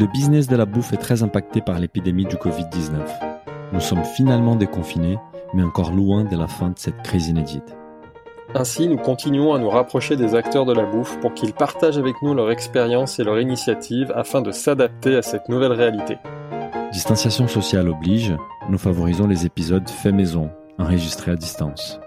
Le business de la bouffe est très impacté par l'épidémie du Covid-19. Nous sommes finalement déconfinés, mais encore loin de la fin de cette crise inédite. Ainsi, nous continuons à nous rapprocher des acteurs de la bouffe pour qu'ils partagent avec nous leur expérience et leur initiative afin de s'adapter à cette nouvelle réalité. Distanciation sociale oblige, nous favorisons les épisodes faits maison, enregistrés à distance.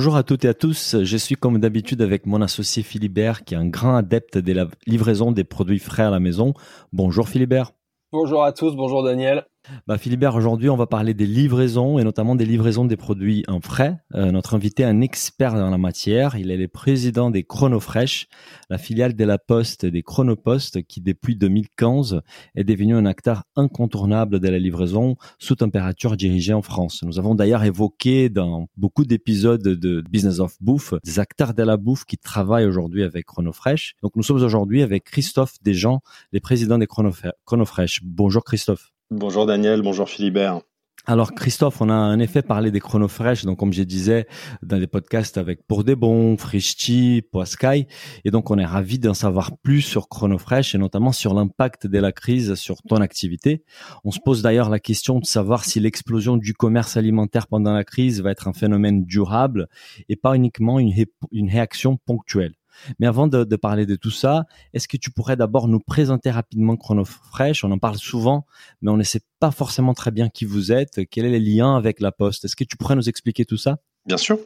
Bonjour à toutes et à tous, je suis comme d'habitude avec mon associé Philibert qui est un grand adepte de la livraison des produits frais à la maison. Bonjour Philibert. Bonjour à tous, bonjour Daniel. Bah, Philibert, aujourd'hui, on va parler des livraisons et notamment des livraisons des produits en frais. Euh, notre invité est un expert dans la matière. Il est le président des Chronofresh, la filiale de la Poste des Chronopost, qui depuis 2015 est devenu un acteur incontournable de la livraison sous température dirigée en France. Nous avons d'ailleurs évoqué dans beaucoup d'épisodes de Business of Bouffe des acteurs de la bouffe qui travaillent aujourd'hui avec Chronofresh. Donc, nous sommes aujourd'hui avec Christophe Desjans, les présidents des Chronofresh. Bonjour Christophe. Bonjour Daniel, bonjour Philibert. Alors Christophe, on a en effet parlé des chronofresh, donc comme je disais dans les podcasts avec Pour des Bons, Frischti, Poiscaille, et donc on est ravi d'en savoir plus sur chronofresh et notamment sur l'impact de la crise sur ton activité. On se pose d'ailleurs la question de savoir si l'explosion du commerce alimentaire pendant la crise va être un phénomène durable et pas uniquement une réaction ponctuelle. Mais avant de, parler de tout ça, est-ce que tu pourrais d'abord nous présenter rapidement ChronoFresh? On en parle souvent, mais on ne sait pas forcément très bien qui vous êtes, quel est le lien avec la Poste? Est-ce que tu pourrais nous expliquer tout ça? Bien sûr.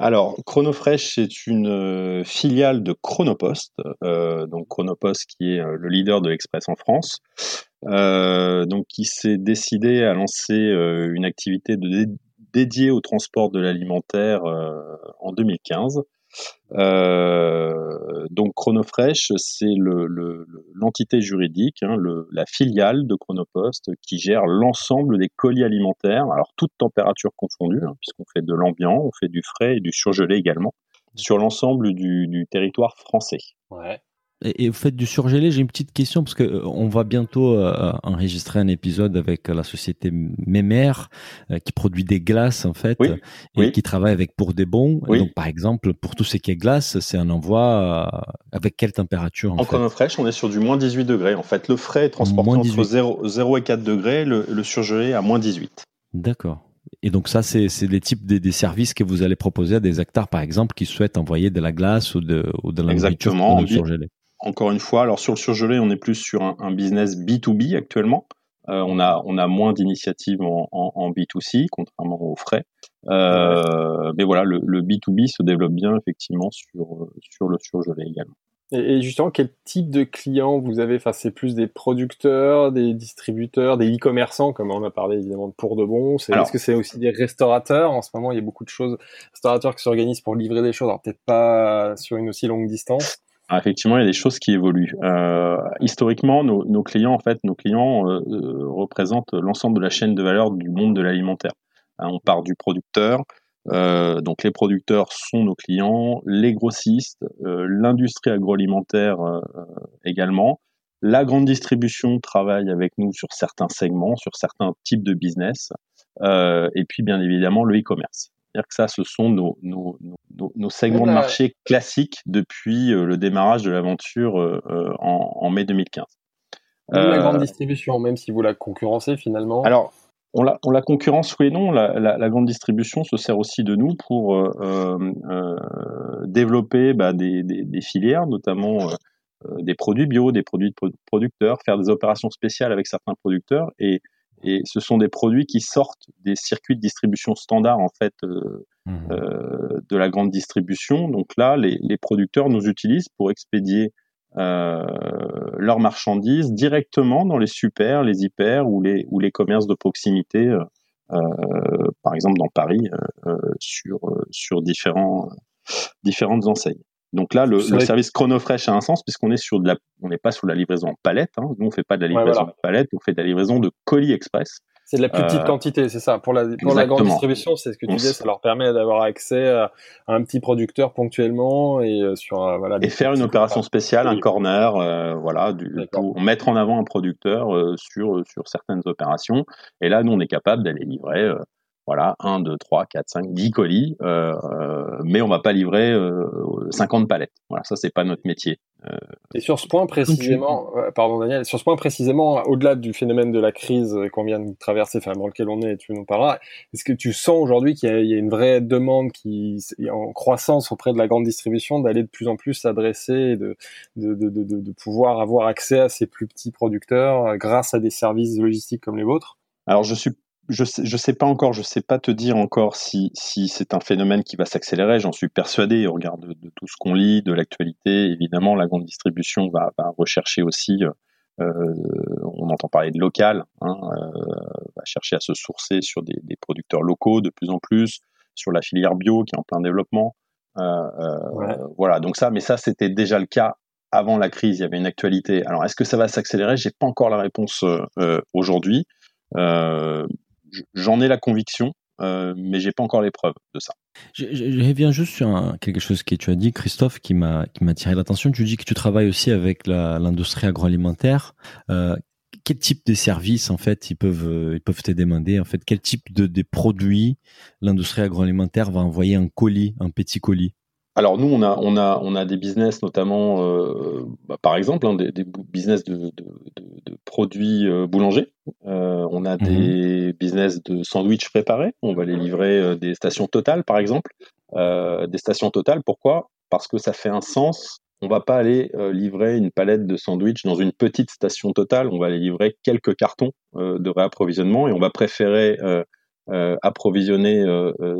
Alors, ChronoFresh, c'est une euh, filiale de Chronopost, euh, donc Chronopost qui est euh, le leader de l'Express en France, donc qui s'est décidé à lancer une activité dédiée au transport de l'alimentaire en 2015. Euh, donc Chronofresh, c'est l'entité juridique, hein, la filiale de Chronopost qui gère l'ensemble des colis alimentaires, alors toute température confondue, hein, puisqu'on fait de l'ambiant, on fait du frais et du surgelé également, sur l'ensemble du, du territoire français. Ouais. Et, vous faites du surgelé. J'ai une petite question parce que euh, on va bientôt euh, enregistrer un épisode avec la société Mémer euh, qui produit des glaces en fait et qui travaille avec pour des bons. Donc par exemple pour tout ce qui est glace, c'est un envoi avec quelle température En, en fraîche, on est sur du moins 18 degrés. En fait, le frais est transporté entre 0, 0, et 4 degrés, le, surgelé à moins 18. D'accord. Et donc ça, c'est les types des, services que vous allez proposer à des acteurs, par exemple, qui souhaitent envoyer de la glace ou de, ou de la nourriture surgelée encore une fois, alors sur le surgelé, on est plus sur un, business B2B actuellement. Euh, on, a, on a moins d'initiatives en, B2C, contrairement aux frais. Euh, mais voilà, le, B2B se développe bien effectivement sur, sur le surgelé également. Et, justement, quel type de clients vous avez? Enfin, C'est plus des producteurs, des distributeurs, des e-commerçants, comme on a parlé évidemment de pour de bon. Est-ce que c'est aussi des restaurateurs? En ce moment, il y a beaucoup de choses, restaurateurs qui s'organisent pour livrer des choses, alors peut-être pas sur une aussi longue distance. Ah, effectivement, il y a des choses qui évoluent. Euh, historiquement, nos, clients, en fait, nos clients euh, euh représentent l'ensemble de la chaîne de valeur du monde de l'alimentaire. Hein, on part du producteur, donc les producteurs sont nos clients, les grossistes, l'industrie agroalimentaire également. La grande distribution travaille avec nous sur certains segments, sur certains types de business, et puis bien évidemment le e-commerce. C'est-à-dire que ça, ce sont nos, nos, nos, nos segments de marché classiques depuis euh, le démarrage de l'aventure euh, euh, en, en, mai 2015. la grande distribution, même si vous la concurrencez finalement Alors, on la, on la concurrence, oui et non. La, la, la, grande distribution se sert aussi de nous pour euh, euh, développer bah, des, des, des, filières, notamment euh, des produits bio, des produits de producteurs, faire des opérations spéciales avec certains producteurs et et ce sont des produits qui sortent des circuits de distribution standard en fait euh, mmh. euh, de la grande distribution. Donc là, les, les producteurs nous utilisent pour expédier euh, leurs marchandises directement dans les super, les hyper ou les ou les commerces de proximité, euh, euh, par exemple dans Paris, euh, sur sur différents différentes enseignes. Donc là, le, service ChronoFresh a un sens puisqu'on est sur de la, on n'est pas sur la livraison en palette. Hein. Nous, on fait pas de la livraison en palette, on fait de la livraison de colis express. C'est de la plus petite euh, quantité, c'est ça. Pour la, pour la grande distribution, c'est ce que tu disais, ça leur permet d'avoir accès à un petit producteur ponctuellement et euh, sur euh, voilà. Et faire une opération spéciale, un corner, voilà, du, pour mettre en avant un producteur sur sur certaines opérations. Et là, nous, on est capable d'aller livrer voilà, 1, 2, 3, 4, 5, 10 colis, euh, euh, mais on va pas livrer euh, 50 palettes. Voilà, ça c'est pas notre métier. Euh, et sur ce point précisément, pardon Daniel, sur ce point précisément, au-delà du phénomène de la crise qu'on vient de traverser, enfin dans lequel on est, tu nous parleras, est-ce que tu sens aujourd'hui qu'il y, y, a une vraie demande qui est en croissance auprès de la grande distribution d'aller de plus en plus s'adresser, de de, de, de, de pouvoir avoir accès à ces plus petits producteurs grâce à des services logistiques comme les vôtres? Alors je suis je sais, je sais pas encore, je sais pas te dire encore si, si c'est un phénomène qui va s'accélérer. J'en suis persuadé. Au regard de, tout ce qu'on lit, de l'actualité, évidemment, la grande distribution va, va rechercher aussi. Euh, on entend parler de local, hein, euh, va chercher à se sourcer sur des, des, producteurs locaux de plus en plus, sur la filière bio qui est en plein développement. Euh, euh Voilà, donc ça, mais ça c'était déjà le cas avant la crise. Il y avait une actualité. Alors, est-ce que ça va s'accélérer? J'ai pas encore la réponse euh, aujourd'hui. Euh, j'en ai la conviction, euh, mais j'ai pas encore les preuves de ça. Je, je, reviens juste sur quelque chose que tu as dit, Christophe, qui m'a qui m'a tiré l'attention. Tu dis que tu travailles aussi avec l'industrie agroalimentaire. Euh, quel type de services en fait ils peuvent ils peuvent te demander en fait? Quel type de des produits l'industrie agroalimentaire va envoyer un colis, un petit colis? Alors nous, on a, on a, on a des business notamment, euh, bah, par exemple, hein, des, des, business de, de, de, produits euh, boulangers. Euh, on a des mhm. business de sandwich préparés. On va les livrer euh, des stations totales, par exemple. Des stations totales, pourquoi? Parce que ça fait un sens. On va pas aller livrer une palette de sandwich dans une petite station totale. On va aller livrer quelques cartons de réapprovisionnement et on va préférer approvisionner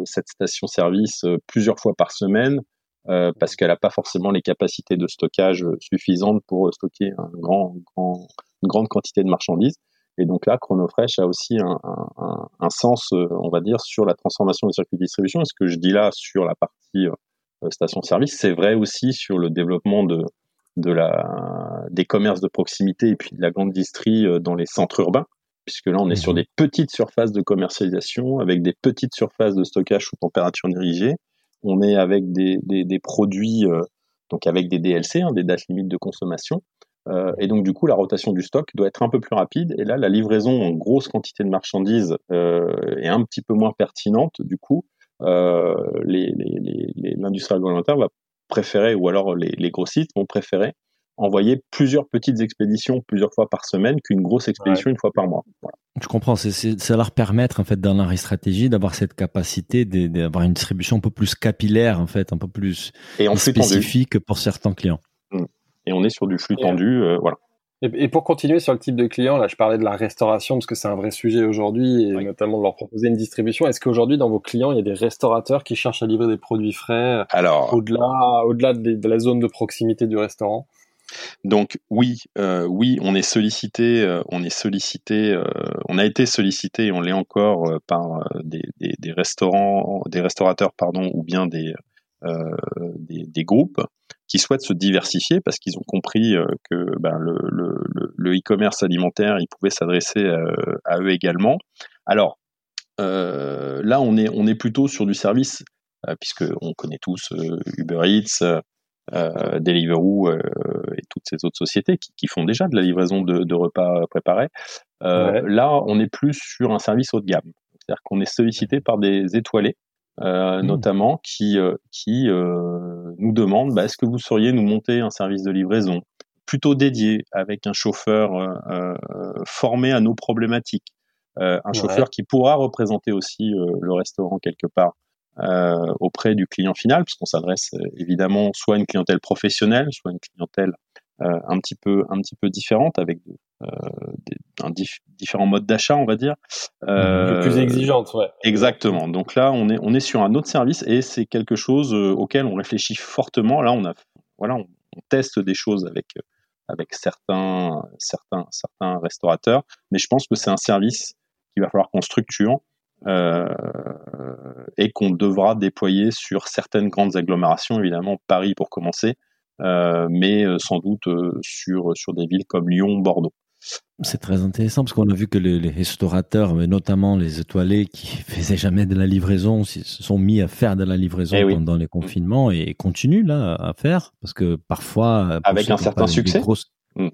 cette station-service plusieurs fois par semaine euh, parce qu'elle n'a pas forcément les capacités de stockage suffisantes pour stocker un grand, grand, une grande quantité de marchandises. Et donc là, Chronofresh a aussi un, un, un, sens, euh, on va dire, sur la transformation des circuits de distribution. Et ce que je dis là sur la partie euh, station-service, c'est vrai aussi sur le développement de, de la, des commerces de proximité et puis de la grande distrie dans les centres urbains, puisque là, on est sur mmh des petites surfaces de commercialisation avec des petites surfaces de stockage sous température dirigée on est avec des, produits, euh, donc avec des DLC, hein, des dates limites de consommation. Euh, et donc du coup, la rotation du stock doit être un peu plus rapide. Et là, la livraison en grosse quantité de marchandises euh, est un petit peu moins pertinente. Du coup, l'industrie les, va préférer, ou alors les, les grossistes vont préférer envoyer plusieurs petites expéditions plusieurs fois par semaine qu'une grosse expédition une fois par mois. Voilà. Je comprends, c'est ça leur permettre en fait dans leur stratégie d'avoir cette capacité d'avoir une distribution un peu plus capillaire en fait, un peu plus et spécifique pour certains clients. Mmh. Et on est sur du flux tendu, euh, voilà. Et, pour continuer sur le type de client, là je parlais de la restauration parce que c'est un vrai sujet aujourd'hui et notamment de leur proposer une distribution. Est-ce qu'aujourd'hui dans vos clients il y a des restaurateurs qui cherchent à livrer des produits frais au-delà au-delà de la zone de proximité du restaurant? Donc oui, euh, oui, on est sollicité, euh, on est sollicité, euh, on a été sollicité on l'est encore par des, restaurants, des restaurateurs pardon, ou bien des, groupes qui souhaitent se diversifier parce qu'ils ont compris que ben, le e-commerce alimentaire, pouvait s'adresser à eux également. Alors là, on est on est plutôt sur du service puisque on connaît tous Uber Eats, Deliveroo toutes ces autres sociétés qui, qui, font déjà de la livraison de, de repas préparés. Euh, Là, on est plus sur un service haut de gamme. C'est-à-dire qu'on est sollicité par des étoilés, euh, mmh. notamment, qui, euh, qui nous demandent bah, est-ce que vous sauriez nous monter un service de livraison plutôt dédié avec un chauffeur formé à nos problématiques, un chauffeur qui pourra représenter aussi le restaurant quelque part. Auprès du client final, puisqu'on s'adresse évidemment soit à une clientèle professionnelle, soit à une clientèle euh, un petit peu un petit peu différente avec des, un différents modes d'achat, on va dire. Euh, plus exigeante, ouais. Exactement. Donc là, on est on est sur un autre service et c'est quelque chose auquel on réfléchit fortement. Là, on a voilà, on, on teste des choses avec avec certains certains certains restaurateurs, mais je pense que c'est un service qu'il va falloir qu'on structure euh, et qu'on devra déployer sur certaines grandes agglomérations, évidemment Paris pour commencer, euh, mais euh, sans doute sur, sur des villes comme Lyon, Bordeaux. C'est très intéressant parce qu'on a vu que les, restaurateurs, mais notamment les étoilés qui faisaient jamais de la livraison, se sont mis à faire de la livraison eh pendant les confinements et continuent là à faire parce que parfois avec un certain succès. Oui,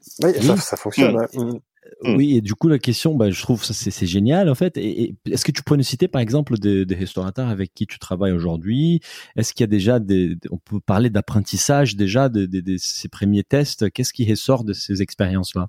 Ça, fonctionne. Mm. Mm. Oui, et du coup, la question, bah, je trouve ça c'est génial en fait. Et, est-ce que tu pourrais nous citer par exemple des, des restaurateurs avec qui tu travailles aujourd'hui? Est-ce qu'il y a déjà des, on peut parler d'apprentissage déjà de, de, ces premiers tests? Qu'est-ce qui ressort de ces expériences-là?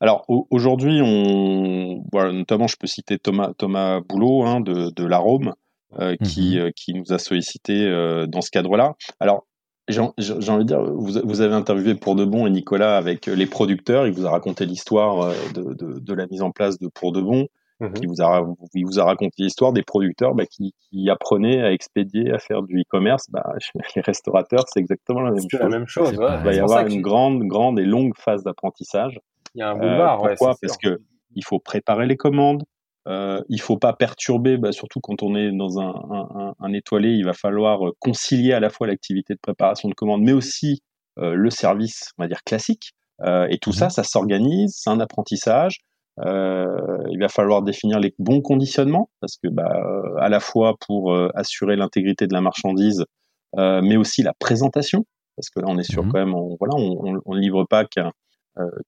Alors aujourd'hui, on, voilà, notamment, je peux citer Thomas Thomas Boulot hein, de, de l'Arôme, euh, qui, mm-hmm. euh, qui nous a sollicité euh, dans ce cadre-là. Alors j'ai envie de dire, vous, vous, avez interviewé pour de bon et Nicolas avec les producteurs, il vous a raconté l'histoire euh, de, de, de, la mise en place de Pour de bon, mhm. il, vous a, il vous a raconté l'histoire des producteurs bah, qui, qui, apprenaient à expédier, à faire du e-commerce. Bah, les restaurateurs, c'est exactement la même chose. La même chose ouais. Il va y avoir une grande, grande et longue phase d'apprentissage. Il y a un boulevard. Euh, pourquoi? Parce que il faut préparer les commandes, euh, il faut pas perturber, bah, surtout quand on est dans un, un, un, étoilé, il va falloir euh, concilier à la fois l'activité de préparation de commande, mais aussi euh, le service, on va dire classique. Euh, et tout ça, mhm. ça s'organise, c'est un apprentissage. Il va falloir définir les bons conditionnements, parce que bah, à la fois pour assurer l'intégrité de la marchandise, mais aussi la présentation, parce que là on est sur mhm. quand même, on, voilà, on, on, livre pas qu'un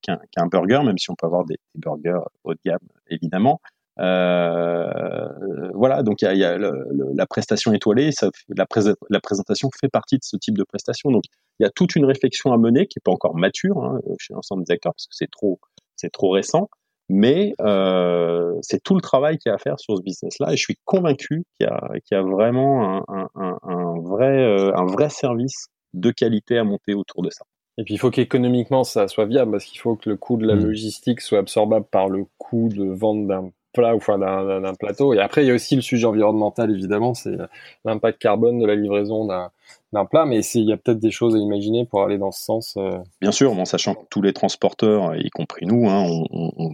qu'un burger, même si on peut avoir des, des burgers haut de gamme évidemment. Euh, voilà, donc il y a, la prestation étoilée, ça, la, la, présentation fait partie de ce type de prestation. Donc il y a toute une réflexion à mener qui est pas encore mature hein, chez l'ensemble des acteurs parce que c'est trop, c'est trop récent. Mais euh, c'est tout le travail qu'il y a à faire sur ce business-là, et je suis convaincu qu'il y, y, a vraiment un, un, un vrai, euh, un vrai service de qualité à monter autour de ça. Et puis il faut qu'économiquement ça soit viable parce qu'il faut que le coût de la mmh. logistique soit absorbable par le coût de vente d'un plat ou enfin d'un plateau. Et après, il y a aussi le sujet environnemental, évidemment, c'est l'impact carbone de la livraison d'un plat, mais il y a peut-être des choses à imaginer pour aller dans ce sens. Euh. Bien sûr, bon, sachant que tous les transporteurs, y compris nous, hein, on,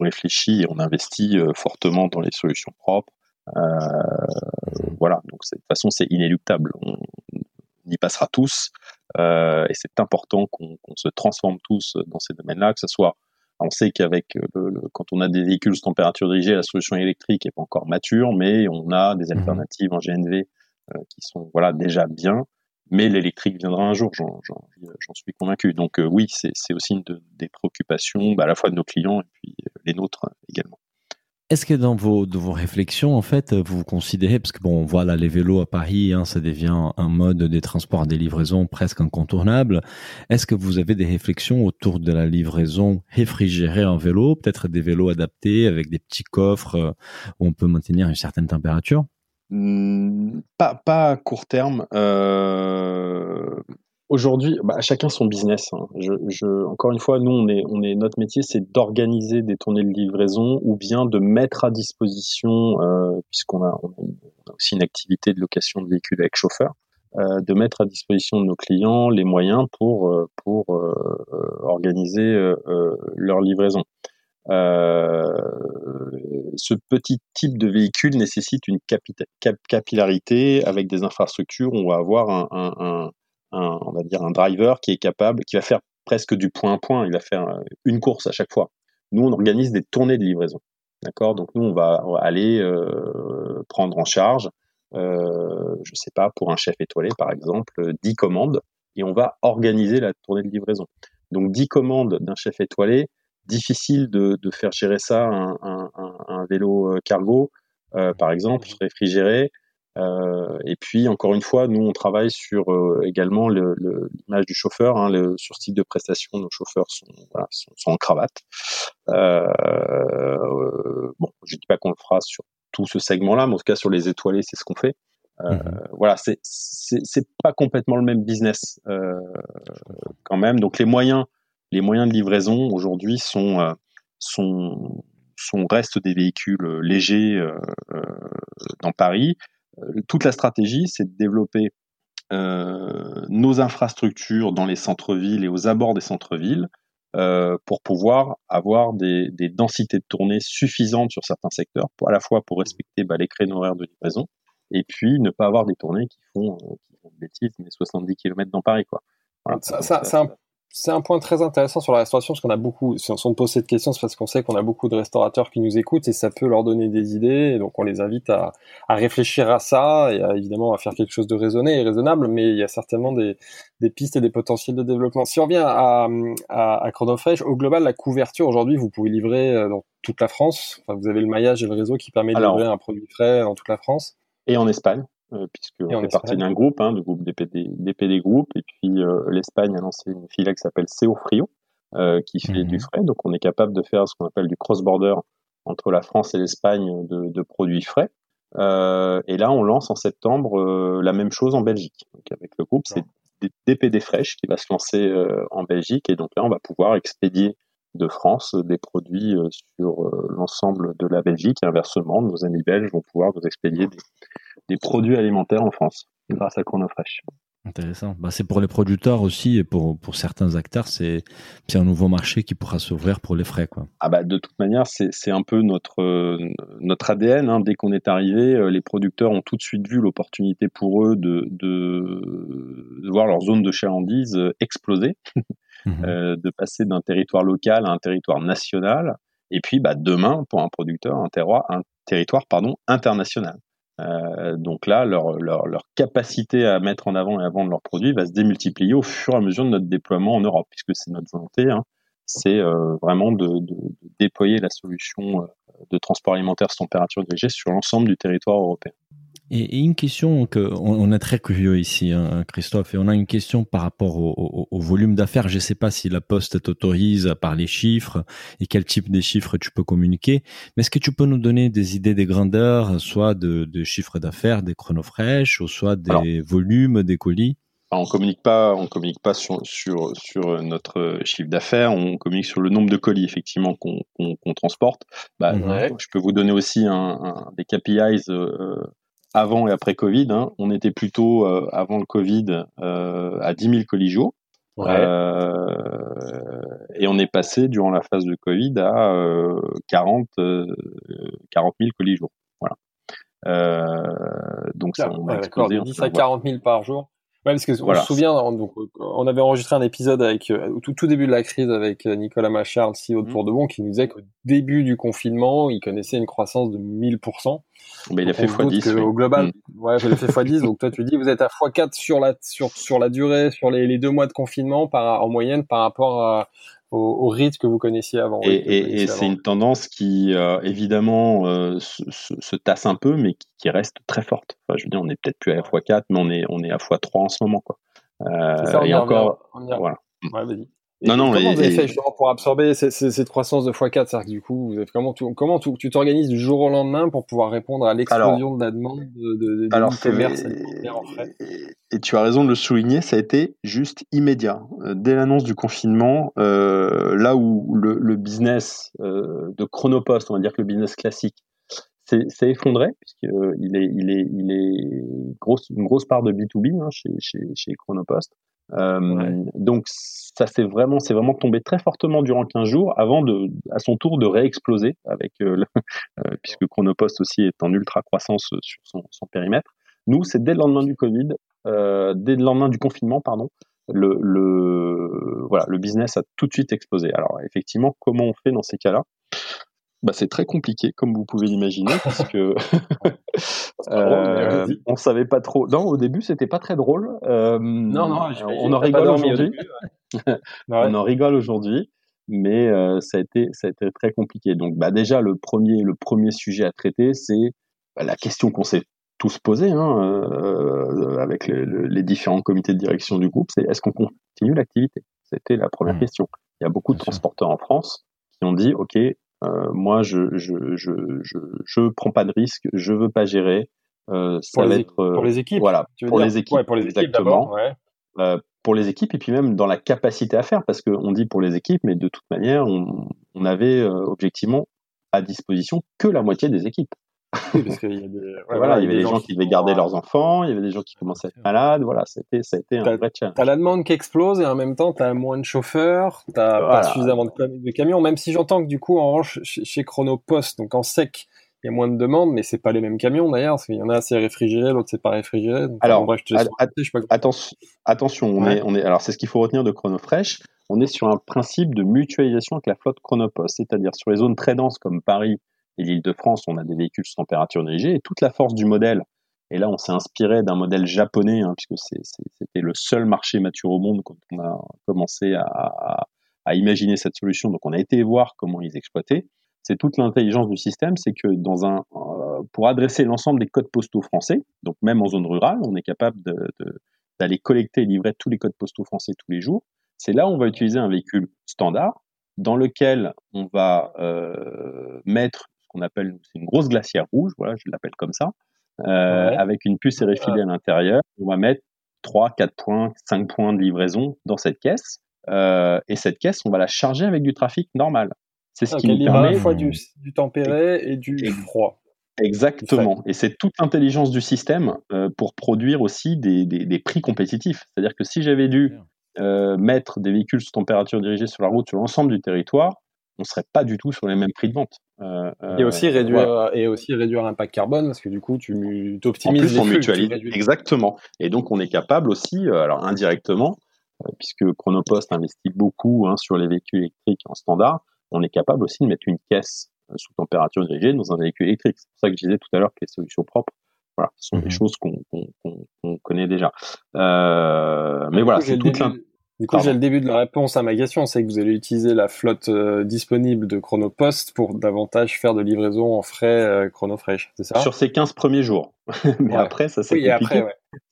réfléchit et on investit euh, fortement dans les solutions propres. Euh, voilà, donc de toute façon, c'est inéluctable. On, y passera tous, et c'est important qu'on se transforme tous dans ces domaines-là, que ce soit on sait qu'avec euh, quand on a des véhicules sous température dirigée, la solution électrique n'est pas encore mature, mais on a des mhm. alternatives en GNV euh, qui sont voilà déjà bien. Mais l'électrique viendra un jour, j'en suis convaincu. Donc euh, oui, c'est aussi une des préoccupations bah, à la fois de nos clients et puis les nôtres également. Est-ce que dans vos, réflexions, en fait, vous considérez, parce que bon, voilà, les vélos à Paris, hein, ça devient un mode des transports, des livraisons presque incontournable. Est-ce que vous avez des réflexions autour de la livraison réfrigérée en vélo, peut-être des vélos adaptés avec des petits coffres euh, où on peut maintenir une certaine température? Mmh, pas, pas à court terme. Euh, Aujourd'hui, bah, chacun son business. Hein. Encore une fois, nous, on est, notre métier, c'est d'organiser des tournées de livraison ou bien de mettre à disposition, euh, puisqu'on a, aussi une activité de location de véhicules avec chauffeur, euh, de mettre à disposition de nos clients les moyens pour, euh, organiser leur livraison. ce petit type de véhicule nécessite une capillarité avec des infrastructures. On va avoir un, un on va dire un driver qui est capable, qui va faire presque du point à point. Il va faire euh, une course à chaque fois. Nous, on organise des tournées de livraison. D'accord? Donc nous, on va, aller euh, prendre en charge, euh, je sais pas, pour un chef étoilé par exemple, 10 commandes et on va organiser la tournée de livraison. Donc 10 commandes d'un chef étoilé, difficile de, de faire gérer ça un, un, un vélo cargo, euh, par exemple, réfrigéré. Euh, et puis encore une fois, nous on travaille sur euh, également l'image le, du chauffeur. Hein, le, sur ce type de prestation, nos chauffeurs sont, voilà, sont, sont en cravate. Euh, bon, je dis pas qu'on le fera sur tout ce segment-là, mais en tout cas sur les étoilés, c'est ce qu'on fait. Euh, mmh Voilà, c'est c'est pas complètement le même business euh, quand même. Donc les moyens, les moyens de livraison aujourd'hui sont euh, sont sont restent des véhicules légers dans Paris euh, toute la stratégie, c'est de développer euh, nos infrastructures dans les centres-villes et aux abords des centres-villes euh, pour pouvoir avoir des, densités de tournée suffisantes sur certains secteurs, à la fois pour respecter bah, les créneaux horaires de livraison, et puis ne pas avoir des tournées qui font, qui font une bêtise, mais 70 km dans Paris. Quoi. C'est un point très intéressant sur la restauration parce qu'on a beaucoup, si on pose cette question, c'est parce qu'on sait qu'on a beaucoup de restaurateurs qui nous écoutent et ça peut leur donner des idées. Et donc on les invite à, à réfléchir à ça et à, évidemment à faire quelque chose de raisonné et raisonnable, mais il y a certainement des, des pistes et des potentiels de développement. Si on revient à, à, à Chronofresh, au global, la couverture aujourd'hui, vous pouvez livrer euh, dans toute la France. Enfin, vous avez le maillage et le réseau qui permet de livrer un produit frais dans toute la France. Et en Espagne. Euh, puisqu'on fait partie d'un groupe, hein, du groupe DPD, DPD Group, et puis euh, l'Espagne a lancé une filiale qui s'appelle CO Frio, euh, qui fait du mhm. frais, donc on est capable de faire ce qu'on appelle du cross-border entre la France et l'Espagne de, de, produits frais. Et là, on lance en septembre la même chose en Belgique. Donc avec le groupe, c'est DPD Fresh qui va se lancer en Belgique, et donc là, on va pouvoir expédier de France des produits sur l'ensemble de la Belgique. Et inversement, nos amis belges vont pouvoir nous expédier des, des produits alimentaires en France grâce à ChronoFresh. Intéressant. Bah, c'est pour les producteurs aussi et pour, pour certains acteurs, c'est un nouveau marché qui pourra s'ouvrir pour les frais. Quoi. Ah bah, de toute manière, c'est un peu notre, notre ADN. Hein. Dès qu'on est arrivé, euh, les producteurs ont tout de suite vu l'opportunité pour eux de, de, voir leur zone de chalandise euh, exploser, mhm. euh, de passer d'un territoire local à un territoire national. Et puis bah, demain, pour un producteur, un, territoire international. Euh, donc là, leur, capacité à mettre en avant et à vendre leurs produits va se démultiplier au fur et à mesure de notre déploiement en Europe, puisque c'est notre volonté, hein, c'est euh, vraiment de, déployer la solution de transport alimentaire sans température dirigée sur l'ensemble du territoire européen. Et, une question que on, est très curieux ici, hein, Christophe, et on a une question par rapport au, volume d'affaires. Je ne sais pas si la Poste t'autorise par les chiffres et quel type de chiffres tu peux communiquer. Mais est-ce que tu peux nous donner des idées des grandeurs, soit de, de chiffres d'affaires des chronofresh, ou soit des volumes des colis? on communique pas, on communique pas sur, sur, sur notre chiffre d'affaires, on communique sur le nombre de colis effectivement qu'on transporte. Bah, Je peux vous donner aussi un, des KPIs euh, avant et après Covid. Hein, on était plutôt euh, avant le Covid euh, à 10 000 colis jours. Euh, et on est passé durant la phase de Covid à 40, 40 000 colis jours. Voilà. donc ça, on a explosé. 10 à 40 000 par jour. Ouais, parce que on se souvient, donc, on avait enregistré un épisode avec euh, au tout, tout début de la crise avec euh, Nicolas Machard, CEO de mmh. Pour de Bon, qui nous disait qu'au début du confinement, il connaissait une croissance de 1000%. Mais il a fait x10. Au global, mmh. ouais, il a fait x10. donc toi, tu dis, vous êtes à x4 sur la sur sur la durée, sur les, les deux mois de confinement par en moyenne par rapport à, au, rythme que vous connaissiez avant. Et, c'est une tendance qui, euh, évidemment, euh, se, tasse un peu, mais qui, reste très forte. Enfin, je veux dire, on n'est peut-être plus à x4, mais on est, on est à x3 en ce moment. Quoi. Euh, et encore, voilà. Ouais, Non, non, comment vous avez fait justement pour absorber cette, cette croissance de x4 C'est-à-dire que du coup, vous avez, comment, tu, comment tu t'organises du jour au lendemain pour pouvoir répondre à l'explosion de la demande de, de, de alors, commerce en frais et, tu as raison de le souligner, ça a été juste immédiat. Euh, dès l'annonce du confinement, euh, là où le, le business euh, de Chronopost, on va dire que le business classique, s'est effondré puisqu'il il est il est il est grosse une grosse part de B2B hein, chez, chez chez Chronopost. Euh, donc ça c'est vraiment c'est vraiment tombé très fortement durant 15 jours avant de à son tour de réexploser avec euh, euh, puisque Chronopost aussi est en ultra croissance sur son, son périmètre. Nous c'est dès le lendemain du Covid, dès le lendemain du confinement pardon, le, le voilà le business a tout de suite explosé. Alors effectivement comment on fait dans ces cas-là? Bah, c'est très compliqué, comme vous pouvez l'imaginer, parce que euh, on savait pas trop. Non, au début, c'était pas très drôle. Euh, non, non, on en rigole aujourd'hui. on en rigole aujourd'hui, mais euh, ça a été ça a été très compliqué. Donc, bah déjà le premier le premier sujet à traiter, c'est bah, la question qu'on s'est tous posée hein, euh, avec les, les, différents comités de direction du groupe, c'est est-ce qu'on continue l'activité? C'était la première mmh. question. Il y a beaucoup de transporteurs en France qui ont dit ok moi, je, je, je, je, je prends pas de risque, je veux pas gérer. Euh, ça pour, va les être, pour les équipes. Voilà, pour les équipes. Ouais, pour les exactement. Équipes ouais. euh, pour les équipes et puis même dans la capacité à faire, parce qu'on dit pour les équipes, mais de toute manière, on, on avait euh, objectivement à disposition que la moitié des équipes parce qu'il y a des, voilà, il y avait des, gens, qui devaient garder leurs enfants, il y avait des gens qui commençaient à être malades, voilà, c'était, ça a été un vrai challenge. T'as la demande qui explose et en même temps t'as moins de chauffeurs, t'as pas suffisamment de, camions, même si j'entends que du coup, en revanche, chez, Chronopost, donc en sec, il y a moins de demandes, mais c'est pas les mêmes camions d'ailleurs, parce qu'il y en a c'est réfrigéré, l'autre c'est pas réfrigéré. alors, attention, on est, on est, alors c'est ce qu'il faut retenir de Chronofresh. On est sur un principe de mutualisation avec la flotte Chronopost, c'est-à-dire sur les zones très denses comme Paris et l'Île-de-France, on a des véhicules sous température dirigée et toute la force du modèle. Et là, on s'est inspiré d'un modèle japonais, hein, puisque c'était le seul marché mature au monde quand on a commencé à, imaginer cette solution. Donc, on a été voir comment ils exploitaient c'est toute l'intelligence du système, c'est que dans un, euh, pour adresser l'ensemble des codes postaux français, donc même en zone rurale, on est capable d'aller collecter et livrer tous les codes postaux français tous les jours. C'est là où on va utiliser un véhicule standard dans lequel on va euh, mettre qu'on appelle une grosse glacière rouge, voilà, je l'appelle comme ça, euh, avec une puce RFID à l'intérieur. On va mettre 3, 4 points, 5 points de livraison dans cette caisse. et cette caisse, on va la charger avec du trafic normal. C'est ce qui nous permet. À la fois du, tempéré et du froid. Exactement. Et c'est toute l'intelligence du système euh, pour produire aussi des, des, prix compétitifs. C'est-à-dire que si j'avais dû euh, mettre des véhicules sous température dirigée sur la route sur l'ensemble du territoire, on ne serait pas du tout sur les mêmes prix de vente. Euh, et aussi réduire et aussi réduire l'impact carbone parce que du coup tu optimises en plus, on mutualise. Exactement. Et donc on est capable aussi, alors indirectement, puisque Chronopost investit beaucoup hein, sur les véhicules électriques en standard, on est capable aussi de mettre une caisse euh, sous température dirigée dans un véhicule électrique. C'est pour ça que je disais tout à l'heure que les solutions propres, voilà, ce sont des mhm. choses qu'on connaît déjà. Euh, mais voilà, c'est toute du coup, j'ai le début de la réponse à ma question, c'est que vous allez utiliser la flotte euh, disponible de Chronopost pour davantage faire de livraison en frais Chronofresh, c'est ça? Sur ces 15 premiers jours. Mais après, ça s'est compliqué.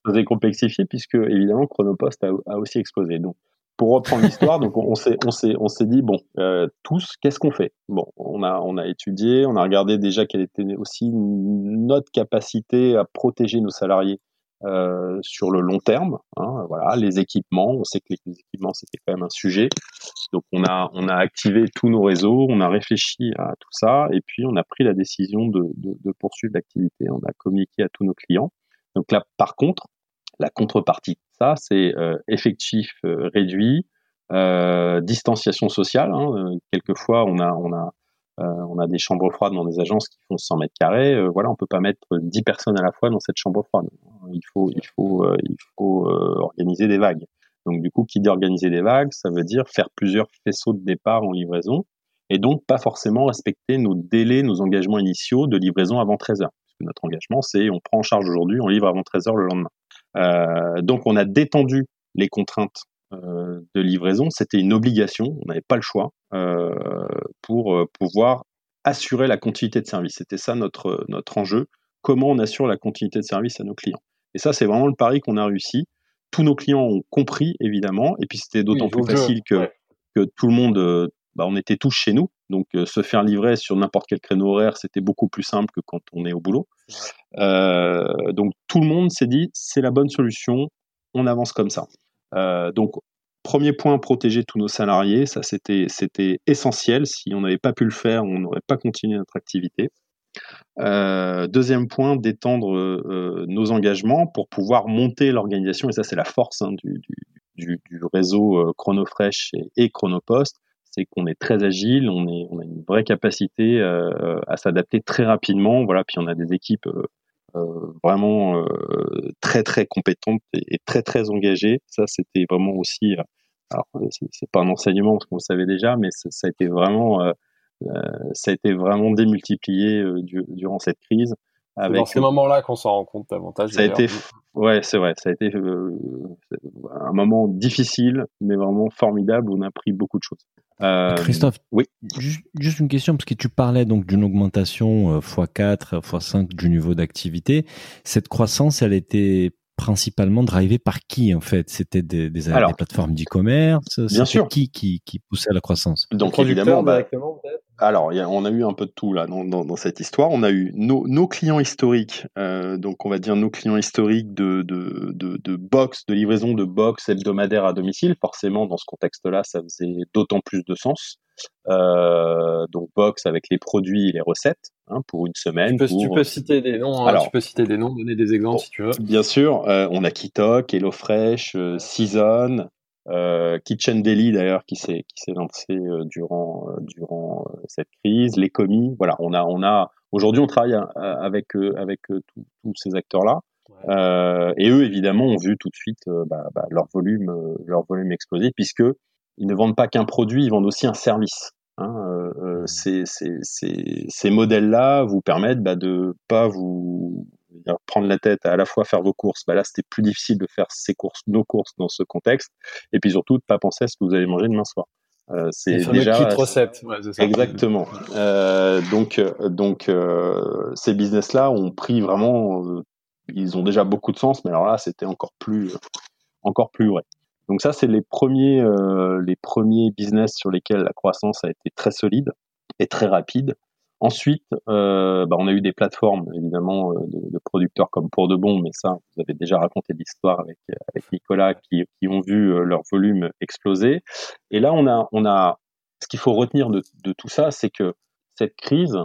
Ça s'est complexifié puisque, évidemment, Chronopost a, a aussi explosé. Donc, pour reprendre l'histoire, donc on s'est on s'est on s'est dit bon euh, tous qu'est-ce qu'on fait? Bon, on a on a étudié, on a regardé déjà quelle était aussi notre capacité à protéger nos salariés euh, sur le long terme. Hein, voilà, les équipements, on sait que les équipements c'était quand même un sujet. Donc on a on a activé tous nos réseaux, on a réfléchi à tout ça et puis on a pris la décision de, de, de poursuivre l'activité. On a communiqué à tous nos clients. Donc là, par contre, la contrepartie de ça, c'est euh, effectif euh, réduit, euh, distanciation sociale. Hein, quelquefois, on a, on a, on a des chambres froides dans des agences qui font 100 mètres carrés. voilà, on peut pas mettre 10 personnes à la fois dans cette chambre froide. Il faut, il faut, il faut organiser des vagues. Donc du coup, qui dit organiser des vagues, ça veut dire faire plusieurs faisceaux de départ en livraison et donc pas forcément respecter nos délais, nos engagements initiaux de livraison avant 13 heures. notre engagement, c'est on prend en charge aujourd'hui, on livre avant 13 heures le lendemain. Euh, donc on a détendu les contraintes euh, de livraison. C'était une obligation, on n'avait pas le choix euh, pour pouvoir assurer la continuité de service. C'était ça notre, notre enjeu. Comment on assure la continuité de service à nos clients Et ça, c'est vraiment le pari qu'on a réussi. Tous nos clients ont compris, évidemment, et puis c'était d'autant plus facile que, que tout le monde, bah, on était tous chez nous. Donc, se faire livrer sur n'importe quel créneau horaire, c'était beaucoup plus simple que quand on est au boulot. Euh, donc tout le monde s'est dit c'est la bonne solution, on avance comme ça. Euh, donc premier point, protéger tous nos salariés, ça c'était c'était essentiel. Si on n'avait pas pu le faire, on n'aurait pas continué notre activité. Euh, deuxième point, d'étendre nos engagements pour pouvoir monter l'organisation, et ça c'est la force hein, du, réseau Chronofresh et, Chronopost, c'est qu'on est très agile, on, a une vraie capacité à s'adapter très rapidement. Voilà, puis on a des équipes euh, vraiment euh, très très compétente et, très très engagée. Ça, c'était vraiment aussi, euh, alors c'est pas un enseignement parce qu'on le savait déjà, mais ça, a été vraiment, ça a été vraiment démultiplié durant cette crise. Avec, dans ces moments-là qu'on s'en rend compte davantage. Ça a été, ouais, c'est vrai, ça a été un moment difficile, mais vraiment formidable on a appris beaucoup de choses. Euh, Christophe, oui. Juste, une question, parce que tu parlais donc d'une augmentation x4, euh, x5 du niveau d'activité. Cette croissance, elle était principalement drivée par qui en fait? C'était des, des, plateformes d'e-commerce? Bien sûr. Qui, qui, qui poussait à la croissance? Donc évidemment, bah, directement alors, on a eu un peu de tout là dans, cette histoire. On a eu nos, clients historiques, euh, donc on va dire nos clients historiques de, de, box, de livraison de box hebdomadaire à domicile. Forcément, dans ce contexte-là, ça faisait d'autant plus de sens. Euh, donc box avec les produits et les recettes hein, pour une semaine. Tu peux, citer des noms. Hein, tu peux citer des noms, donner des exemples si tu veux. Bien sûr, euh, on a Kitok, HelloFresh, Season, euh, Kitchen Daily d'ailleurs qui s'est qui s'est lancé euh, durant euh, durant cette crise, les commis, voilà, on a on a Aujourd'hui, on travaille avec avec tous ces acteurs-là. et eux, évidemment, ont vu tout de suite bah, bah, leur volume, leur volume exploser, puisque ils ne vendent pas qu'un produit, ils vendent aussi un service. Hein, ces, ces, ces, ces modèles-là vous permettent bah, de pas vous prendre la tête à à la fois faire vos courses. Bah là, c'était plus difficile de faire ces courses, nos courses dans ce contexte, et puis surtout de pas penser à ce que vous allez manger demain soir. Euh, c'est déjà recette. exactement. Euh, donc donc euh, ces business là ont pris vraiment, euh, ils ont déjà beaucoup de sens, mais alors là c'était encore plus encore plus vrai. Donc ça c'est les premiers euh, les premiers business sur lesquels la croissance a été très solide et très rapide. Ensuite, euh, bah, on a eu des plateformes évidemment euh, de, de, producteurs comme Pour de Bon, mais ça, vous avez déjà raconté l'histoire avec, avec Nicolas, qui, qui ont vu euh, leur volume exploser. Et là, on a, on a, ce qu'il faut retenir de, de tout ça, c'est que cette crise,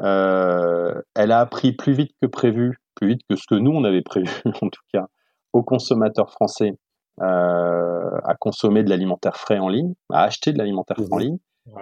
euh, elle a appris plus vite que prévu, plus vite que ce que nous on avait prévu en tout cas, aux consommateurs français euh, à consommer de l'alimentaire frais en ligne, à acheter de l'alimentaire frais en mmh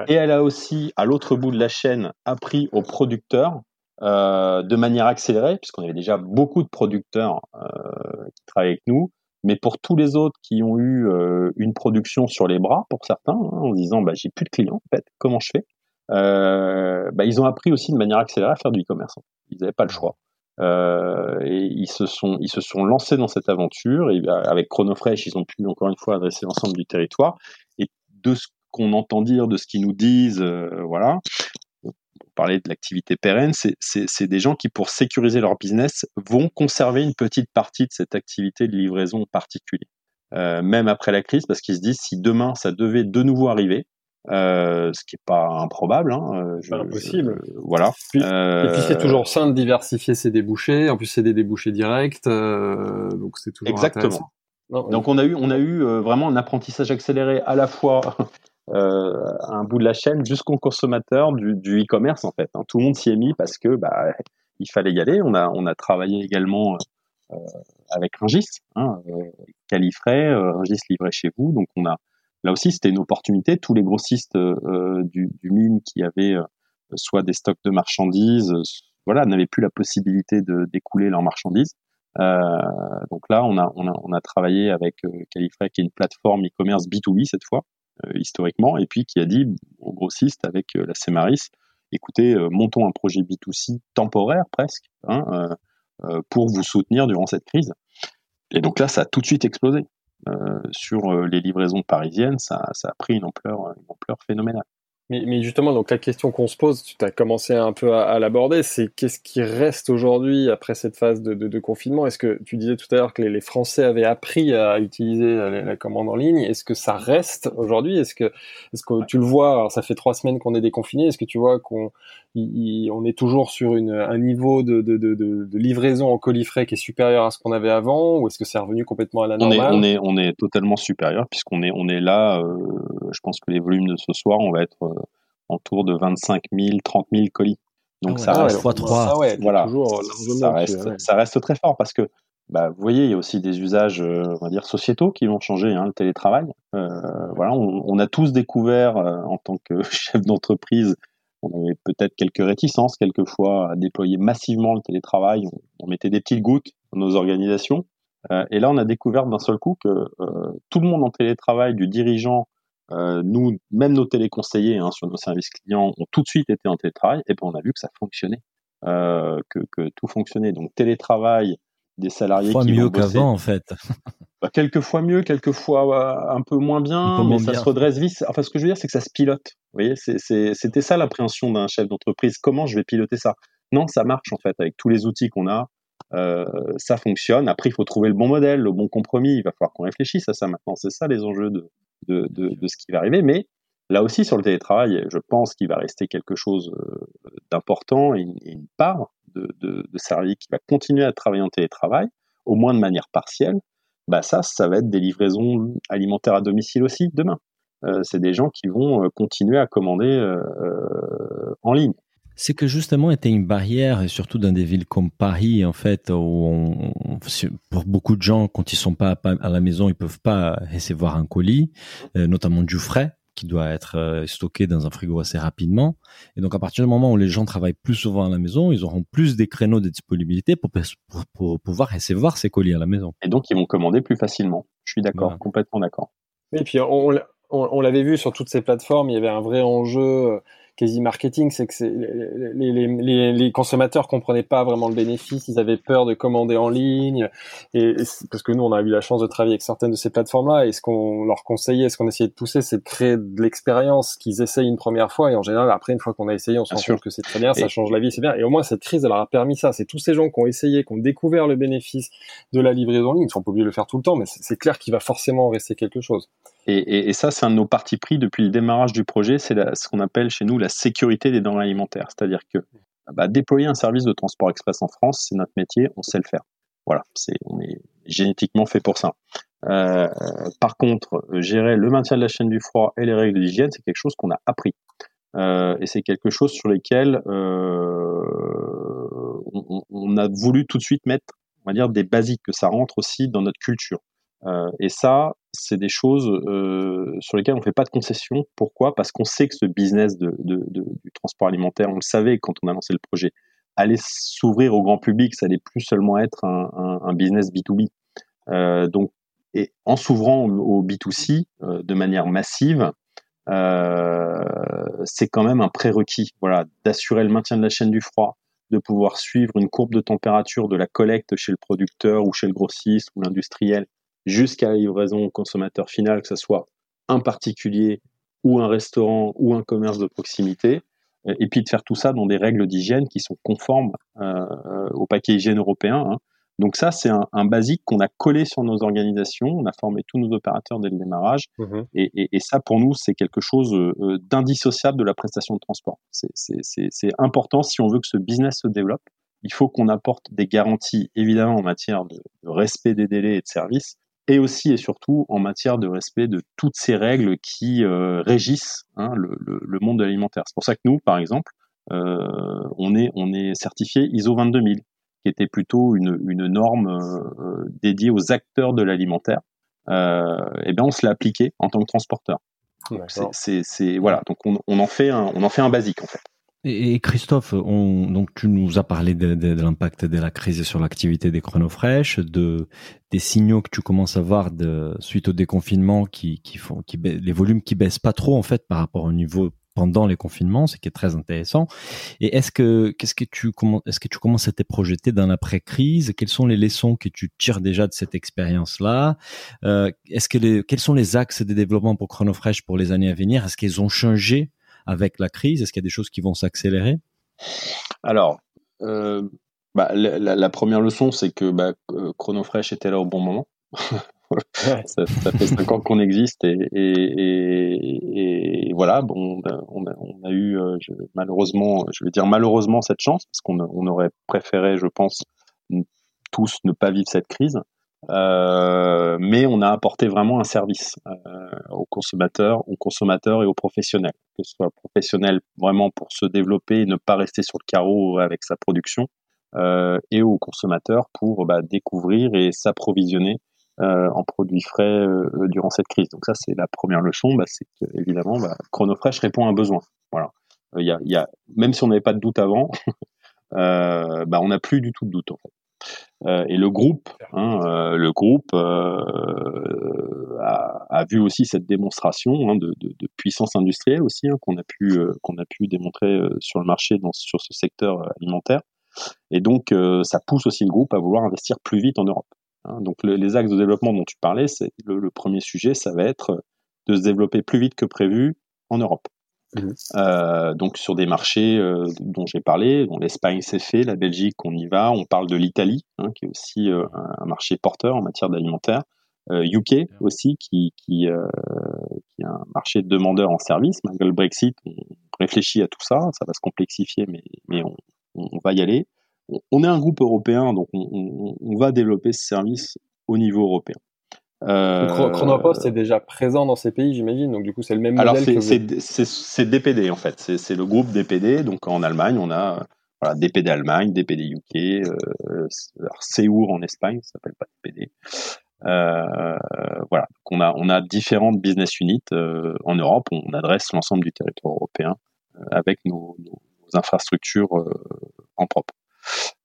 et elle a aussi, à l'autre bout de la chaîne, appris aux producteurs euh, de manière accélérée, puisqu'on avait déjà beaucoup de producteurs euh, qui travaillaient avec nous, mais pour tous les autres qui ont eu euh, une production sur les bras, pour certains, hein, en disant bah, j'ai plus de clients, en fait, comment je fais? Euh, bah, Ils ont appris aussi de manière accélérée à faire du e-commerce. Ils n'avaient pas le choix. Euh, et ils se sont ils se sont lancés dans cette aventure et bah, avec Chronofresh ils ont pu encore une fois adresser l'ensemble du territoire et de ce qu'on entend dire, de ce qu'ils nous disent, euh, voilà. On parlait de l'activité pérenne, c'est des gens qui, pour sécuriser leur business, vont conserver une petite partie de cette activité de livraison particulière, euh, même après la crise, parce qu'ils se disent si demain ça devait de nouveau arriver, euh, ce qui est pas improbable. Hein, pas impossible. voilà. et puis c'est toujours sain de diversifier ses débouchés. En plus, c'est des débouchés directs, donc c'est toujours exactement. donc on a eu on a eu vraiment un apprentissage accéléré à la fois euh, un bout de la chaîne jusqu'au consommateur du, du e-commerce en fait. Hein. Tout le monde s'y est mis parce que bah, il fallait y aller. On a, on a travaillé également euh, avec Ringis, hein, euh, Califray, euh, Ringis livré chez vous. Donc on a là aussi c'était une opportunité. Tous les grossistes euh, du, du mine qui avaient soit des stocks de marchandises, voilà, n'avaient plus la possibilité de d'écouler leurs marchandises. Donc là, on a, on a, on a travaillé avec Califray, qui est une plateforme e-commerce B2B cette fois, historiquement, et puis qui a dit aux grossistes avec euh, la Cemaris, écoutez, euh, montons un projet B2C temporaire presque, hein, pour vous soutenir durant cette crise. Et donc là, ça a tout de suite explosé. sur les livraisons parisiennes, ça, ça, a pris une ampleur, une ampleur phénoménale. Mais, mais, justement, donc la question qu'on se pose, tu as commencé un peu à, à l'aborder, c'est qu'est-ce qui reste aujourd'hui après cette phase de, de, de confinement? Est-ce que tu disais tout à l'heure que les, les, Français avaient appris à utiliser la, la commande en ligne? Est-ce que ça reste aujourd'hui? Est-ce que, est-ce que tu le vois? Alors ça fait trois semaines qu'on est déconfiné. Est-ce que tu vois qu'on on est toujours sur une, un niveau de, de, de, livraison en colis frais qui est supérieur à ce qu'on avait avant, ou est-ce que c'est revenu complètement à la normale on est, on est, on est totalement supérieur puisqu'on est, on est là. Euh, je pense que les volumes de ce soir, on va être euh, autour de 25 000, 30 000 colis. Donc ah ça reste fois 3. Ah ouais, voilà, toujours ça, reste, ça reste très fort parce que bah, vous voyez, il y a aussi des usages, euh, on va dire, sociétaux qui vont changer, hein, le télétravail. Euh, voilà, on, on, a tous découvert euh, en tant que chef d'entreprise, on avait peut-être quelques réticences quelquefois à déployer massivement le télétravail. On, on mettait des petites gouttes dans nos organisations. Euh, et là, on a découvert d'un seul coup que tout le monde en télétravail, du dirigeant euh, nous, même nos téléconseillers hein, sur nos services clients ont tout de suite été en télétravail et puis on a vu que ça fonctionnait, euh, que, que, tout fonctionnait. Donc télétravail, des salariés fois qui mieux qu'avant en fait. bah, quelques fois mieux, quelques fois un peu moins bien, mais ça se redresse vite. Enfin, ce que je veux dire, c'est que ça se pilote. Vous voyez, c'était ça l'appréhension d'un chef d'entreprise. Comment je vais piloter ça? Non, ça marche en fait avec tous les outils qu'on a. Euh, ça fonctionne. Après, il faut trouver le bon modèle, le bon compromis. Il va falloir qu'on réfléchisse à ça maintenant. C'est ça les enjeux de, de, de, de, ce qui va arriver. Mais là aussi, sur le télétravail, je pense qu'il va rester quelque chose euh, d'important et, une part de, de, de qui va continuer à travailler en télétravail, au moins de manière partielle. Bah ça, ça va être des livraisons alimentaires à domicile aussi demain. Euh, c'est des gens qui vont euh, continuer à commander en ligne c'est que justement était une barrière, et surtout dans des villes comme Paris, en fait, où on, pour beaucoup de gens, quand ils sont pas à la maison, ils peuvent pas recevoir un colis, euh, notamment du frais qui doit être euh, stocké dans un frigo assez rapidement. Et donc à partir du moment où les gens travaillent plus souvent à la maison, ils auront plus des créneaux de disponibilité pour, pour, pouvoir recevoir ces colis à la maison. Et donc ils vont commander plus facilement. Je suis d'accord, complètement d'accord. Et puis on, on l'avait vu sur toutes ces plateformes, il y avait un vrai enjeu quasi marketing, c'est que les, les, les, les, consommateurs comprenaient pas vraiment le bénéfice, ils avaient peur de commander en ligne, et, parce que nous on a eu la chance de travailler avec certaines de ces plateformes-là, et ce qu'on leur conseillait, ce qu'on essayait de pousser, c'est de créer de l'expérience qu'ils essayent une première fois, et en général après une fois qu'on a essayé, on se rend compte que c'est très bien, ça change la vie, c'est bien, et au moins cette crise elle leur a permis ça, c'est tous ces gens qui ont essayé, qui ont découvert le bénéfice de la livraison en ligne, ils sont pas obligés de le faire tout le temps, mais c'est clair qu'il va forcément rester quelque chose. Et, et, ça, c'est un de nos partis pris depuis le démarrage du projet, c'est ce qu'on appelle chez nous la sécurité des denrées alimentaires. C'est-à-dire que bah, déployer un service de transport express en France, c'est notre métier, on sait le faire. Voilà, c'est, on est génétiquement fait pour ça. Euh, par contre, gérer le maintien de la chaîne du froid et les règles d'hygiène, c'est quelque chose qu'on a appris. Euh, et c'est quelque chose sur lesquels euh, on, on, a voulu tout de suite mettre, on va dire, des basiques, que ça rentre aussi dans notre culture. Euh, et ça, c'est des choses euh, sur lesquelles on ne fait pas de concession. Pourquoi? Parce qu'on sait que ce business de, du transport alimentaire, on le savait quand on a lancé le projet, allait s'ouvrir au grand public, ça allait plus seulement être un, business B2B. Euh, donc, et en s'ouvrant au, B2C euh, de manière massive, c'est quand même un prérequis, voilà, d'assurer le maintien de la chaîne du froid, de pouvoir suivre une courbe de température de la collecte chez le producteur ou chez le grossiste ou l'industriel jusqu'à la livraison au consommateur final, que ce soit un particulier ou un restaurant ou un commerce de proximité, euh, et puis de faire tout ça dans des règles d'hygiène qui sont conformes euh, au paquet hygiène européen. Hein. Donc ça, c'est un, un, basique qu'on a collé sur nos organisations. On a formé tous nos opérateurs dès le démarrage. Mmh et, et, et, ça, pour nous, c'est quelque chose euh, d'indissociable de la prestation de transport. C'est important si on veut que ce business se développe. Il faut qu'on apporte des garanties, évidemment, en matière de, de respect des délais et de services, et aussi et surtout en matière de respect de toutes ces règles qui euh, régissent hein, le, le, le, monde de l'alimentaire. C'est pour ça que nous, par exemple, euh, on est on est certifié ISO 22000, qui était plutôt une, une norme euh, dédiée aux acteurs de l'alimentaire. Euh, et bien on se l'a appliqué en tant que transporteur. C'est voilà, donc on, on en fait un on en fait un basique en fait. Et, Christophe, on, donc tu nous as parlé de, de, de l'impact de la crise sur l'activité des chronofresh, de des signaux que tu commences à voir de, suite au déconfinement qui, qui font, qui les volumes qui baissent pas trop en fait par rapport au niveau pendant les confinements, ce qui est très intéressant. Et est-ce que qu'est-ce que tu est-ce que tu commences à te projeter dans l'après-crise? Quelles sont les leçons que tu tires déjà de cette expérience-là? Euh, Est-ce que les quels sont les axes de développement pour Chronofresh pour les années à venir? Est-ce qu'ils ont changé? Avec la crise Est-ce qu'il y a des choses qui vont s'accélérer? Alors, euh, bah, la, première leçon, c'est que bah, euh, Chronofresh était là au bon moment. ça, fait cinq ans qu'on existe et, et, et, voilà. Bon, on a, on a eu euh, malheureusement, je vais dire malheureusement cette chance parce qu'on on aurait préféré, je pense, tous ne pas vivre cette crise. Euh, mais on a apporté vraiment un service euh, aux consommateurs, aux consommateurs et aux professionnels, que ce soit professionnel vraiment pour se développer et ne pas rester sur le carreau avec sa production, euh, et aux consommateurs pour bah, découvrir et s'approvisionner euh, en produits frais euh, durant cette crise. Donc ça, c'est la première leçon, bah, c'est que évidemment, bah, Chronofresh répond à un besoin. Voilà. Il y a, y a, même si on n'avait pas de doute avant, bah, on n'a plus du tout de doute en fait. Euh, et le groupe, hein, euh, le groupe euh, a, a, vu aussi cette démonstration hein, de, de, de, puissance industrielle aussi hein, qu'on a pu qu'on a pu démontrer sur le marché dans, sur ce secteur alimentaire. Et donc ça pousse aussi le groupe à vouloir investir plus vite en Europe. Hein. Donc les axes de développement dont tu parlais, c'est le, le, premier sujet, ça va être de se développer plus vite que prévu en Europe. Mhm. Euh, donc sur des marchés euh, dont j'ai parlé, dont l'Espagne s'est fait, la Belgique on y va, on parle de l'Italie hein, qui est aussi euh, un marché porteur en matière d'alimentaire, UK aussi qui qui, qui est un marché demandeur en service malgré le Brexit, on réfléchit à tout ça, ça va se complexifier mais mais on, on va y aller. On, est un groupe européen donc on, on va développer ce service au niveau européen. Euh, Chronopost est déjà présent dans ces pays, j'imagine. Donc du coup, c'est le même modèle. Alors c'est DPD en fait. C'est le groupe DPD. Donc en Allemagne, on a voilà, DPD Allemagne, DPD UK, euh, Seur en Espagne, ça s'appelle pas DPD. voilà, on a on a différentes business units en Europe. On adresse l'ensemble du territoire européen avec nos, nos, infrastructures en propre.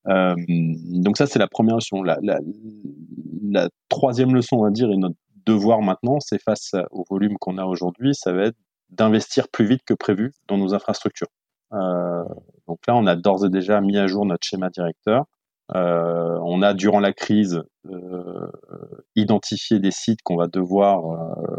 Donc ça c'est la première leçon. La, troisième leçon, on va dire, et notre devoir maintenant, c'est face au volume qu'on a aujourd'hui, ça va être d'investir plus vite que prévu dans nos infrastructures. Euh, donc là, on a d'ores et déjà mis à jour notre schéma directeur. Euh, on a, durant la crise, euh, identifié des sites qu'on va devoir euh,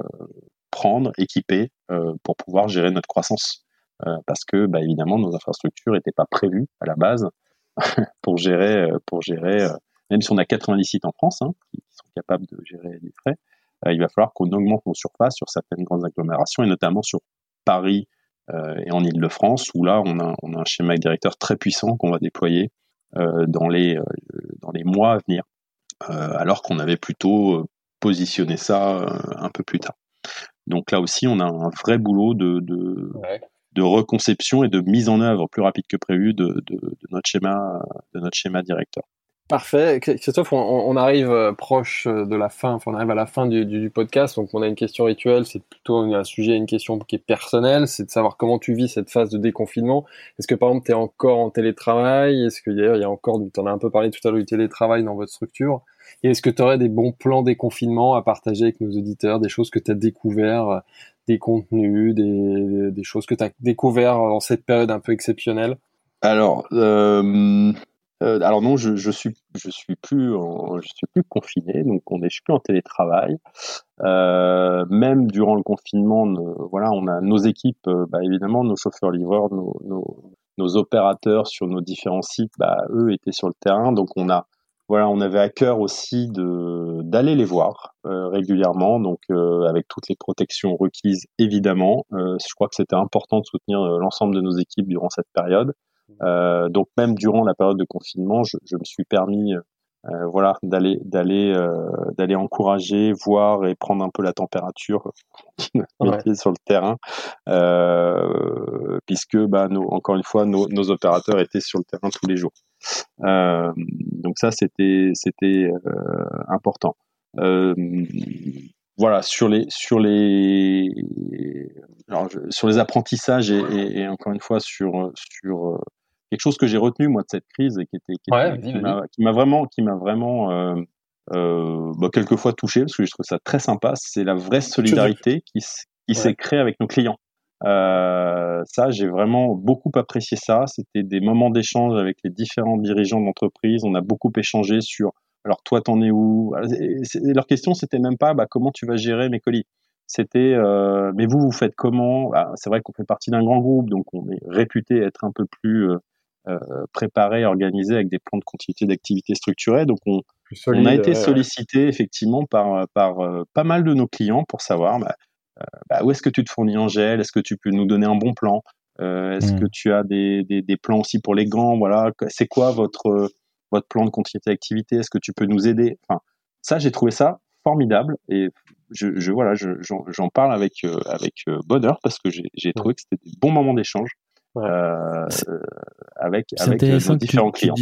prendre, équiper, euh, pour pouvoir gérer notre croissance. Euh, parce que, bah, évidemment, nos infrastructures n'étaient pas prévues à la base pour gérer, pour gérer même si on a 90 sites en France hein, qui sont capables de gérer les frais, il va falloir qu'on augmente nos surfaces sur certaines grandes agglomérations et notamment sur Paris euh, et en Ile-de-France où là on a, un schéma directeur très puissant qu'on va déployer euh, dans les euh, dans les mois à venir, alors qu'on avait plutôt positionné ça un peu plus tard. Donc là aussi, on a un vrai boulot de, de, de, reconception et de mise en œuvre plus rapide que prévu de, notre schéma de notre schéma directeur. Parfait. Christophe, on, arrive euh, proche euh, de la fin, enfin, on arrive à la fin du, podcast, donc on a une question rituelle, c'est plutôt un sujet, une question qui est personnelle, c'est de savoir comment tu vis cette phase de déconfinement. Est-ce que par exemple tu es encore en télétravail? Est-ce y, a, il y a encore, tu en as un peu parlé tout à l'heure du télétravail dans votre structure Et est-ce que tu aurais des bons plans déconfinement à partager avec nos auditeurs, des choses que tu as découvert, euh, des contenus, des, des choses que tu as découvert dans cette période un peu exceptionnelle? Alors, euh, euh, alors non, je, je suis je suis plus je suis plus confiné, donc on est je suis plus en télétravail. Euh, même durant le confinement, voilà, on a nos équipes, bah, évidemment, nos chauffeurs livreurs, nos, nos, nos, opérateurs sur nos différents sites, bah, eux étaient sur le terrain, donc on a voilà, on avait à cœur aussi de d'aller les voir euh, régulièrement, donc euh, avec toutes les protections requises évidemment. je crois que c'était important de soutenir l'ensemble de nos équipes durant cette période. Euh, donc même durant la période de confinement, je, je me suis permis euh, voilà d'aller d'aller euh, d'aller encourager voir et prendre un peu la température ouais. sur le terrain euh, puisque bah nos, encore une fois nos, nos, opérateurs étaient sur le terrain tous les jours euh, donc ça c'était c'était important. Voilà sur les sur les alors, sur les apprentissages et, et, et, encore une fois sur sur quelque chose que j'ai retenu moi de cette crise et qui était qui, m'a vraiment qui m'a vraiment euh, euh, bah, quelquefois touché parce que je trouve ça très sympa. C'est la vraie solidarité qui, qui s'est créée avec nos clients euh, ça j'ai vraiment beaucoup apprécié ça. C'était des moments d'échange avec les différents dirigeants d'entreprise. On a beaucoup échangé sur alors toi t'en es où? Leur question c'était même pas bah, comment tu vas gérer mes colis? C'était euh, mais vous vous faites comment? Bah, c'est vrai qu'on fait partie d'un grand groupe donc on est réputé être un peu plus euh, euh, préparé, organisé avec des plans de continuité d'activité structurés. Donc on, on a été sollicité effectivement par, par euh, pas mal de nos clients pour savoir bah, bah, où est-ce que tu te fournis en gel, est-ce que tu peux nous donner un bon plan, est-ce que mmh. tu as des, des, des, plans aussi pour les gants, voilà, c'est quoi votre votre plan de continuité d'activité, est-ce que tu peux nous aider? Enfin, ça j'ai trouvé ça formidable et je, je voilà, j'en parle avec avec bonheur parce que j'ai trouvé que c'était des bons moments d'échange euh, avec, avec euh, nos différents clients.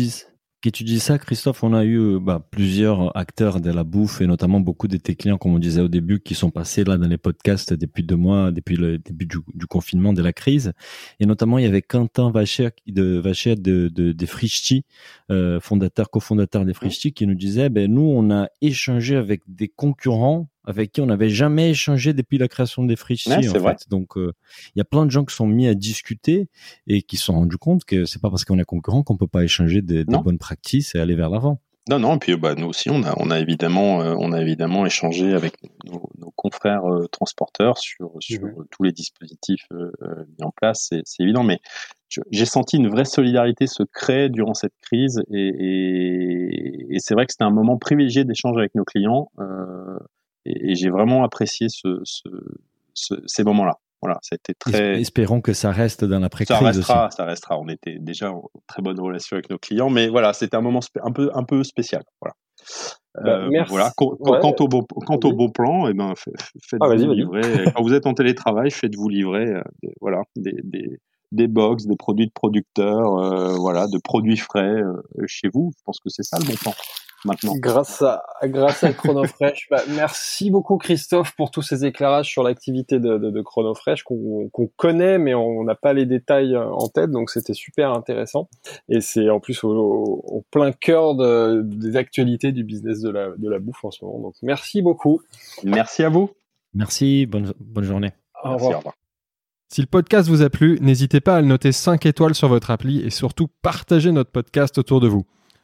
Que tu dis ça, Christophe, on a eu euh, bah, plusieurs acteurs de la bouffe et notamment beaucoup de tes clients, comme on disait au début, qui sont passés là dans les podcasts depuis deux mois, depuis le début du, confinement, de la crise. Et notamment, il y avait Quentin Vacher de Vacher de, de, de Frischti, euh, fondateur, cofondateur des Frischti, qui nous disait, ben nous, on a échangé avec des concurrents avec qui on n'avait jamais échangé depuis la création des Frischti. en fait. Donc, euh, il y a plein de gens qui sont mis à discuter et qui se sont rendus compte que c'est pas parce qu'on est concurrent qu'on peut pas échanger des, des bonnes pratiques et aller vers l'avant. Non, non, et puis bah, nous aussi, on a, on a évidemment, euh, on a évidemment échangé avec nos, nos confrères euh, transporteurs sur, sur mmh tous les dispositifs mis en place, c'est évident, mais j'ai senti une vraie solidarité se créer durant cette crise, et, et, et c'est vrai que c'était un moment privilégié d'échange avec nos clients. Et, j'ai vraiment apprécié ce, ce, ce, ces moments-là. Voilà, ça a été très. Espérons que ça reste dans l'après-crise. Ça restera, ça restera. On était déjà en très bonne relation avec nos clients, mais voilà, c'était un moment un peu, un peu spécial. Voilà. Bah, euh, voilà. Quant, au beau, quant au beau plan, eh ben, faites-vous ah, livrer. Quand vous êtes en télétravail, faites-vous livrer, euh, des, voilà, des, des, des box, des produits de producteurs, euh, voilà, de produits frais euh, chez vous. Je pense que c'est ça le bon plan. Maintenant. Grâce à grâce à Chronofresh. bah, merci beaucoup Christophe pour tous ces éclairages sur l'activité de, de, de Chronofresh qu'on connaît mais on n'a pas les détails en tête donc c'était super intéressant et c'est en plus au, au, plein cœur de, des actualités du business de la, de la bouffe en ce moment. Donc merci beaucoup. Merci à vous. Merci, bonne, bonne journée. Au revoir. Merci, au revoir. Si le podcast vous a plu, n'hésitez pas à le noter 5 étoiles sur votre appli et surtout partagez notre podcast autour de vous.